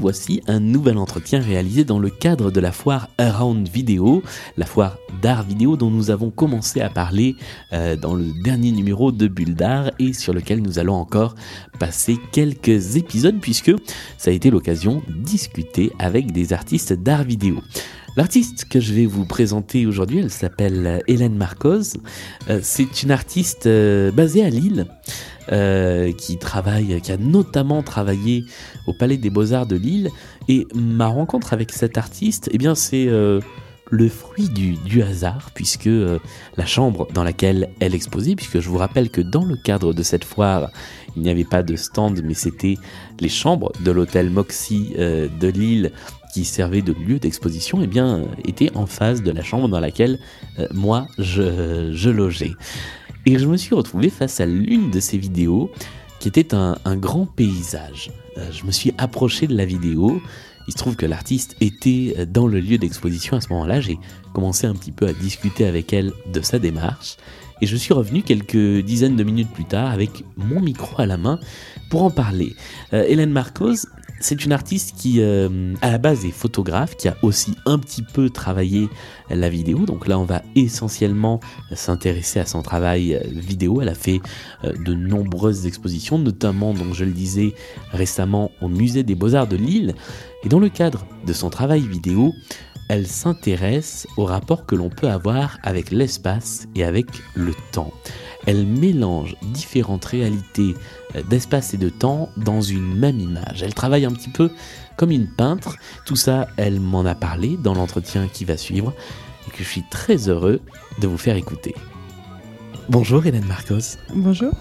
Voici un nouvel entretien réalisé dans le cadre de la foire Around Video, la foire d'art vidéo dont nous avons commencé à parler euh, dans le dernier numéro de Bulle d'Art et sur lequel nous allons encore passer quelques épisodes puisque ça a été l'occasion de discuter avec des artistes d'art vidéo. L'artiste que je vais vous présenter aujourd'hui, elle s'appelle Hélène Marcos. Euh, c'est une artiste euh, basée à Lille. euh, qui travaille, qui a notamment travaillé au Palais des Beaux-Arts de Lille. Et ma rencontre avec cet artiste, eh bien, c'est euh, le fruit du, hasard, puisque euh, la chambre dans laquelle elle exposait, puisque je vous rappelle que dans le cadre de cette foire, il n'y avait pas de stand, mais c'était les chambres de l'hôtel Moxie euh, de Lille servait de lieu d'exposition, eh bien, était en face de la chambre dans laquelle euh, moi je, je logeais. Et je me suis retrouvé face à l'une de ces vidéos qui était un, grand paysage. Euh, je me suis approché de la vidéo. Il se trouve que l'artiste était euh, dans le lieu d'exposition à ce moment-là. J'ai commencé un petit peu à discuter avec elle de sa démarche. Et je suis revenu quelques dizaines de minutes plus tard avec mon micro à la main pour en parler. Hélène Marcos, c'est une artiste qui, euh, à la base, est photographe, qui a aussi un petit peu travaillé la vidéo. Donc là, on va essentiellement s'intéresser à son travail euh, vidéo. Elle a fait euh, de nombreuses expositions, notamment, donc je le disais récemment, au Musée des Beaux-Arts de Lille. Et dans le cadre de son travail vidéo, elle s'intéresse au rapport que l'on peut avoir avec l'espace et avec le temps. Elle mélange différentes réalités euh, d'espace et de temps dans une même image. Elle travaille un petit peu comme une peintre. Tout ça, elle m'en a parlé dans l'entretien qui va suivre et que je suis très heureux de vous faire écouter. Bonjour Hélène Marcos. Bonjour.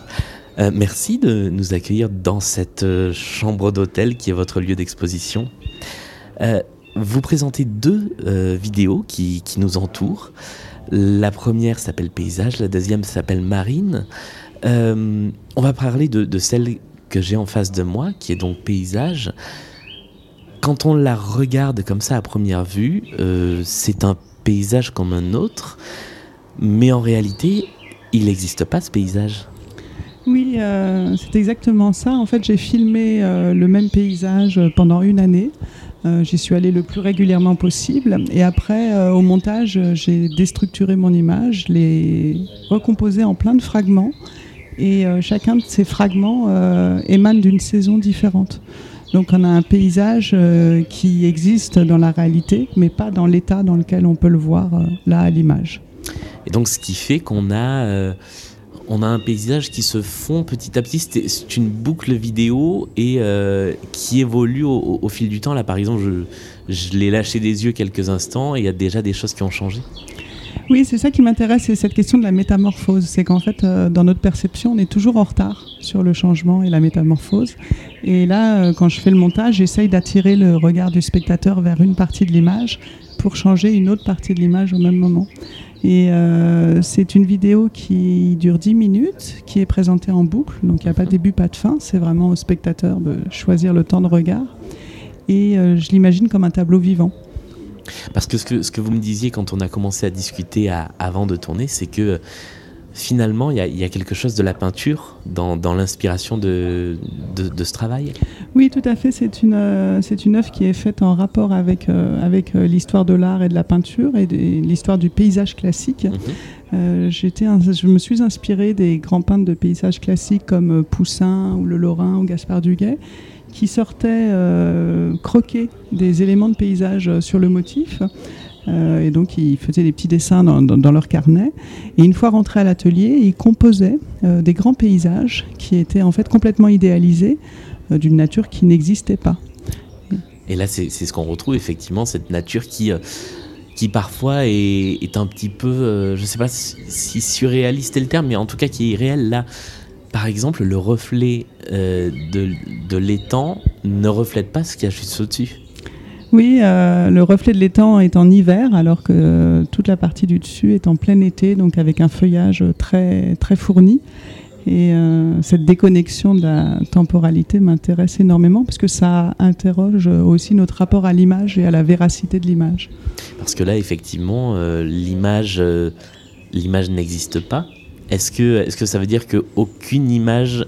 Euh, merci de nous accueillir dans cette euh, chambre d'hôtel qui est votre lieu d'exposition. Euh, vous présentez deux euh, vidéos qui, qui nous entourent. La première s'appelle Paysage, la deuxième s'appelle Marine. Euh, on va parler de, celle que j'ai en face de moi, qui est donc Paysage. Quand on la regarde comme ça à première vue, euh, c'est un paysage comme un autre, mais en réalité, il n'existe pas ce paysage. Oui, c'est exactement ça. En fait, j'ai filmé le même paysage pendant une année. Euh, J'y suis allée le plus régulièrement possible. Et après, euh, au montage, j'ai déstructuré mon image, je l'ai recomposé en plein de fragments. Et euh, chacun de ces fragments émane d'une saison différente. Donc on a un paysage qui existe dans la réalité, mais pas dans l'état dans lequel on peut le voir là à l'image. Et donc, ce qui fait qu'on a, on a un paysage qui se fond petit à petit. C'est une boucle vidéo et euh, qui évolue au, fil du temps. Là, par exemple, je, je l'ai lâché des yeux quelques instants et il y a déjà des choses qui ont changé. Oui, c'est ça qui m'intéresse, c'est cette question de la métamorphose. C'est qu'en fait, euh, dans notre perception, on est toujours en retard sur le changement et la métamorphose. Et là, euh, quand je fais le montage, j'essaye d'attirer le regard du spectateur vers une partie de l'image pour changer une autre partie de l'image au même moment. Et euh, c'est une vidéo qui dure 10 minutes, qui est présentée en boucle, donc il n'y a pas de début, pas de fin. C'est vraiment au spectateur de choisir le temps de regard. Et euh, je l'imagine comme un tableau vivant. Parce que ce, que vous me disiez quand on a commencé à discuter avant de tourner, c'est que finalement, il y, a- il y a quelque chose de la peinture dans, dans l'inspiration de, de, de ce travail? Oui, tout à fait. C'est une, euh, c'est une œuvre qui est faite en rapport avec, euh, avec euh, l'histoire de l'art et de la peinture et l'histoire du paysage classique. Mhm. Euh, j'étais je me suis inspirée des grands peintres de paysages classiques comme Poussin ou Le Lorrain ou Gaspard Duguay qui sortaient croquer des éléments de paysage sur le motif. Euh, et donc, ils faisaient des petits dessins dans, leur carnet. Et une fois rentrés à l'atelier, ils composaient euh, des grands paysages qui étaient en fait complètement idéalisés euh, d'une nature qui n'existait pas. Et là, c'est ce qu'on retrouve effectivement, cette nature qui, qui parfois est, un petit peu, je sais pas si, surréaliste est le terme, mais en tout cas qui est réelle là. par exemple, le reflet de, de l'étang ne reflète pas ce qu'il y a juste au-dessus. Oui, euh, le reflet de l'étang est en hiver, alors que toute la partie du dessus est en plein été, donc avec un feuillage très, très fourni. Et euh, cette déconnexion de la temporalité m'intéresse énormément parce que ça interroge aussi notre rapport à l'image et à la véracité de l'image. Parce que là, effectivement, euh, l'image, n'existe pas. Est-ce que, est-ce que ça veut dire qu'aucune image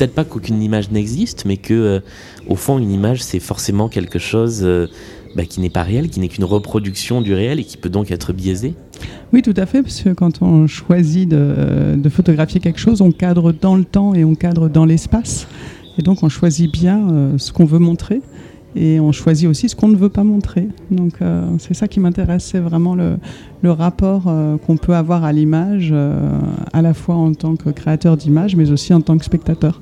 peut-être pas qu'aucune image n'existe, mais que euh, au fond une image c'est forcément quelque chose euh, bah, qui n'est pas réel, qui n'est qu'une reproduction du réel et qui peut donc être biaisé. Oui, tout à fait, parce que quand on choisit de, photographier quelque chose, on cadre dans le temps et on cadre dans l'espace, et donc on choisit bien euh, ce qu'on veut montrer et on choisit aussi ce qu'on ne veut pas montrer. Donc euh, c'est ça qui m'intéresse, c'est vraiment le, rapport euh, qu'on peut avoir à l'image, euh, à la fois en tant que créateur d'image, mais aussi en tant que spectateur.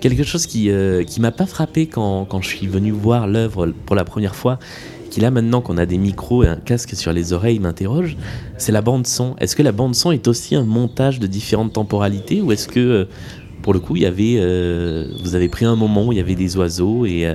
Quelque chose qui qui m'a pas frappé quand, quand, je suis venu voir l'œuvre pour la première fois, qui là maintenant qu'on a des micros et un casque sur les oreilles m'interroge, c'est la bande son. Est-ce que la bande son est aussi un montage de différentes temporalités ou est-ce que pour le coup il y avait, vous avez pris un moment où il y avait des oiseaux et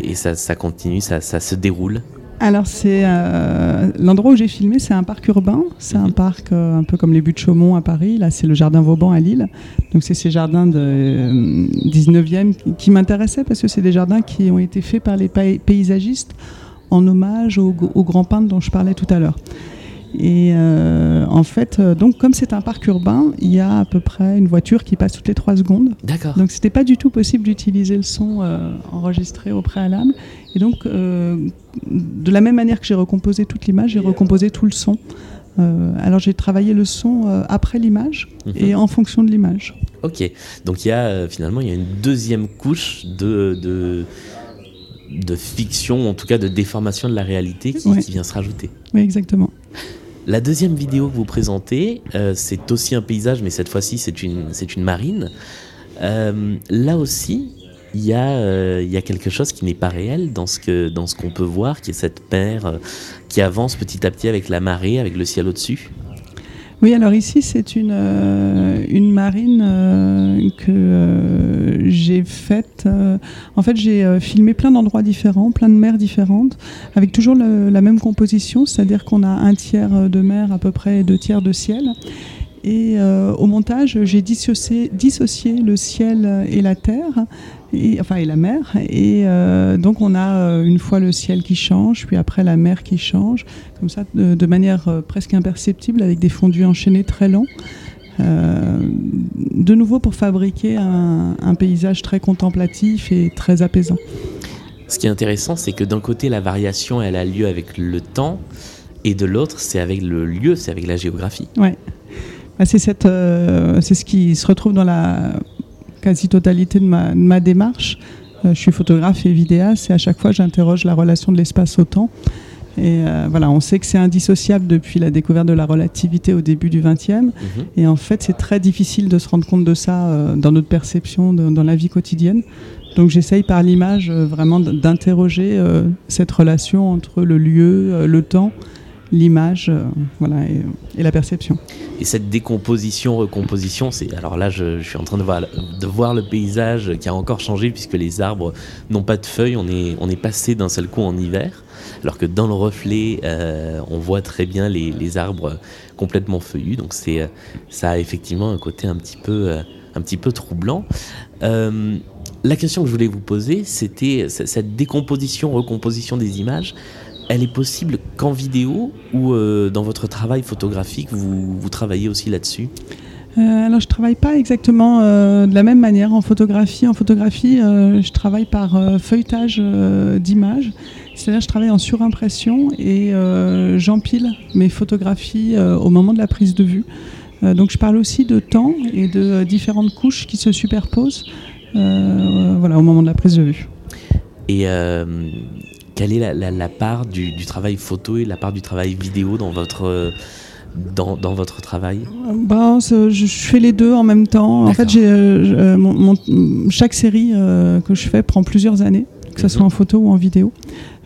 et ça, continue, ça, se déroule alors c'est euh, l'endroit où j'ai filmé, c'est un parc urbain, c'est un mhm. parc euh, un peu comme les buttes Chaumont à Paris. Là, c'est le jardin Vauban à Lille. Donc c'est ces jardins de 19e euh, qui, m'intéressaient parce que c'est des jardins qui ont été faits par les paysagistes en hommage aux au grands peintres dont je parlais tout à l'heure. Et euh, en fait, euh, donc comme c'est un parc urbain, il y a à peu près une voiture qui passe toutes les trois secondes. D'accord. Donc c'était pas du tout possible d'utiliser le son euh, enregistré au préalable. Et donc, de la même manière que j'ai recomposé toute l'image, j'ai recomposé tout le son. alors j'ai travaillé le son après l'image mhm. et en fonction de l'image. Ok, donc il y a finalement il y a une deuxième couche de, de, de, fiction, en tout cas de déformation de la réalité qui, qui vient se rajouter. Oui, exactement. La deuxième vidéo que vous présentez, euh, c'est aussi un paysage, mais cette fois-ci, c'est une, une marine. Euh, là aussi, il y, a, euh, y a quelque chose qui n'est pas réel dans ce, que, dans qu'on peut voir, qui est cette mer qui avance petit à petit avec la marée, avec le ciel au-dessus. Oui, alors ici, c'est une, euh, une marine euh, que euh, j'ai faite. en fait, j'ai filmé plein d'endroits différents, plein de mers différentes, avec toujours la même composition, c'est-à-dire qu'on a un tiers de mer à peu près et deux tiers de ciel. Et au montage, j'ai dissocié, dissocié, le ciel et la terre et, enfin et la mer. Et euh, donc on a euh, une fois le ciel qui change, puis après la mer qui change, comme ça de, manière euh, presque imperceptible avec des fondus enchaînés très longs. de nouveau pour fabriquer un, un, paysage très contemplatif et très apaisant. Ce qui est intéressant, c'est que d'un côté, la variation, elle a lieu avec le temps, et de l'autre, c'est avec le lieu, c'est avec la géographie. Ouais. Bah, c'est ce qui se retrouve dans la quasi-totalité de ma, démarche. Euh, je suis photographe et vidéaste et à chaque fois j'interroge la relation de l'espace au temps. Et euh, voilà, on sait que c'est indissociable depuis la découverte de la relativité au début du XXe. Mhm. Et en fait, c'est très difficile de se rendre compte de ça euh, dans notre perception, dans la vie quotidienne. Donc j'essaye par l'image vraiment d'interroger cette relation entre le lieu, le temps l'image voilà, et, la perception. Et cette décomposition, recomposition, c'est alors là je, suis en train de voir, le paysage qui a encore changé puisque les arbres n'ont pas de feuilles, on est, on est passé d'un seul coup en hiver, alors que dans le reflet euh, on voit très bien les, arbres complètement feuillus, donc c'est, euh, ça a effectivement un côté un petit peu, un petit peu troublant. la question que je voulais vous poser, c'était cette décomposition, recomposition des images elle est possible qu'en vidéo ou euh, dans votre travail photographique, vous, vous travaillez aussi là-dessus? Euh, alors, je travaille pas exactement euh, de la même manière en photographie. En photographie, je travaille par feuilletage d'images. C'est-à-dire, je travaille en surimpression et j'empile mes photographies au moment de la prise de vue. donc, je parle aussi de temps et de différentes couches qui se superposent voilà, au moment de la prise de vue. Et quelle est la, part du, travail photo et la part du travail vidéo dans votre, dans, dans votre travail? Bah, Je fais les deux en même temps. En fait, euh, euh, chaque série euh, que je fais prend plusieurs années que ce Mhm. soit en photo ou en vidéo.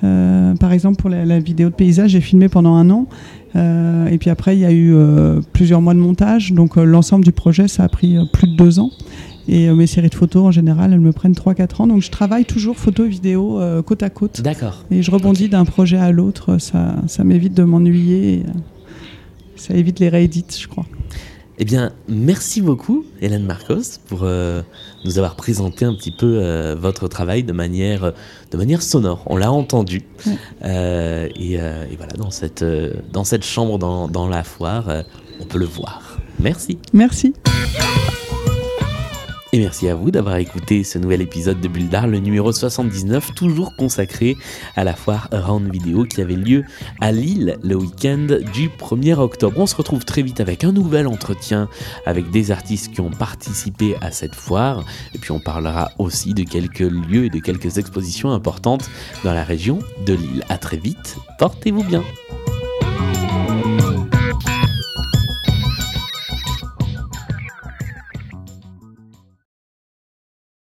Euh, par exemple, pour la, la vidéo de paysage, j'ai filmé pendant un an. Et puis après, il y a eu plusieurs mois de montage. Donc l'ensemble du projet, ça a pris plus de deux ans. Et euh, mes séries de photos, en général, elles me prennent 3-4 ans. Donc je travaille toujours photo et vidéo euh, côte à côte. D'accord. Et je rebondis d'un projet à l'autre. Ça, ça m'évite de m'ennuyer. Ça évite les réédits, je crois. Eh bien, merci beaucoup, Hélène Marcos, pour euh, nous avoir présenté un petit peu euh, votre travail de manière, de manière sonore. On l'a entendu. Et, et voilà, dans cette, dans cette chambre, dans, dans la foire, on peut le voir. Merci. Merci. Et merci à vous d'avoir écouté ce nouvel épisode de Bulle d'Art, le numéro 79, toujours consacré à la foire Around Vidéo qui avait lieu à Lille le week-end du 1er octobre. On se retrouve très vite avec un nouvel entretien avec des artistes qui ont participé à cette foire. Et puis on parlera aussi de quelques lieux et de quelques expositions importantes dans la région de Lille. À très vite, portez-vous bien.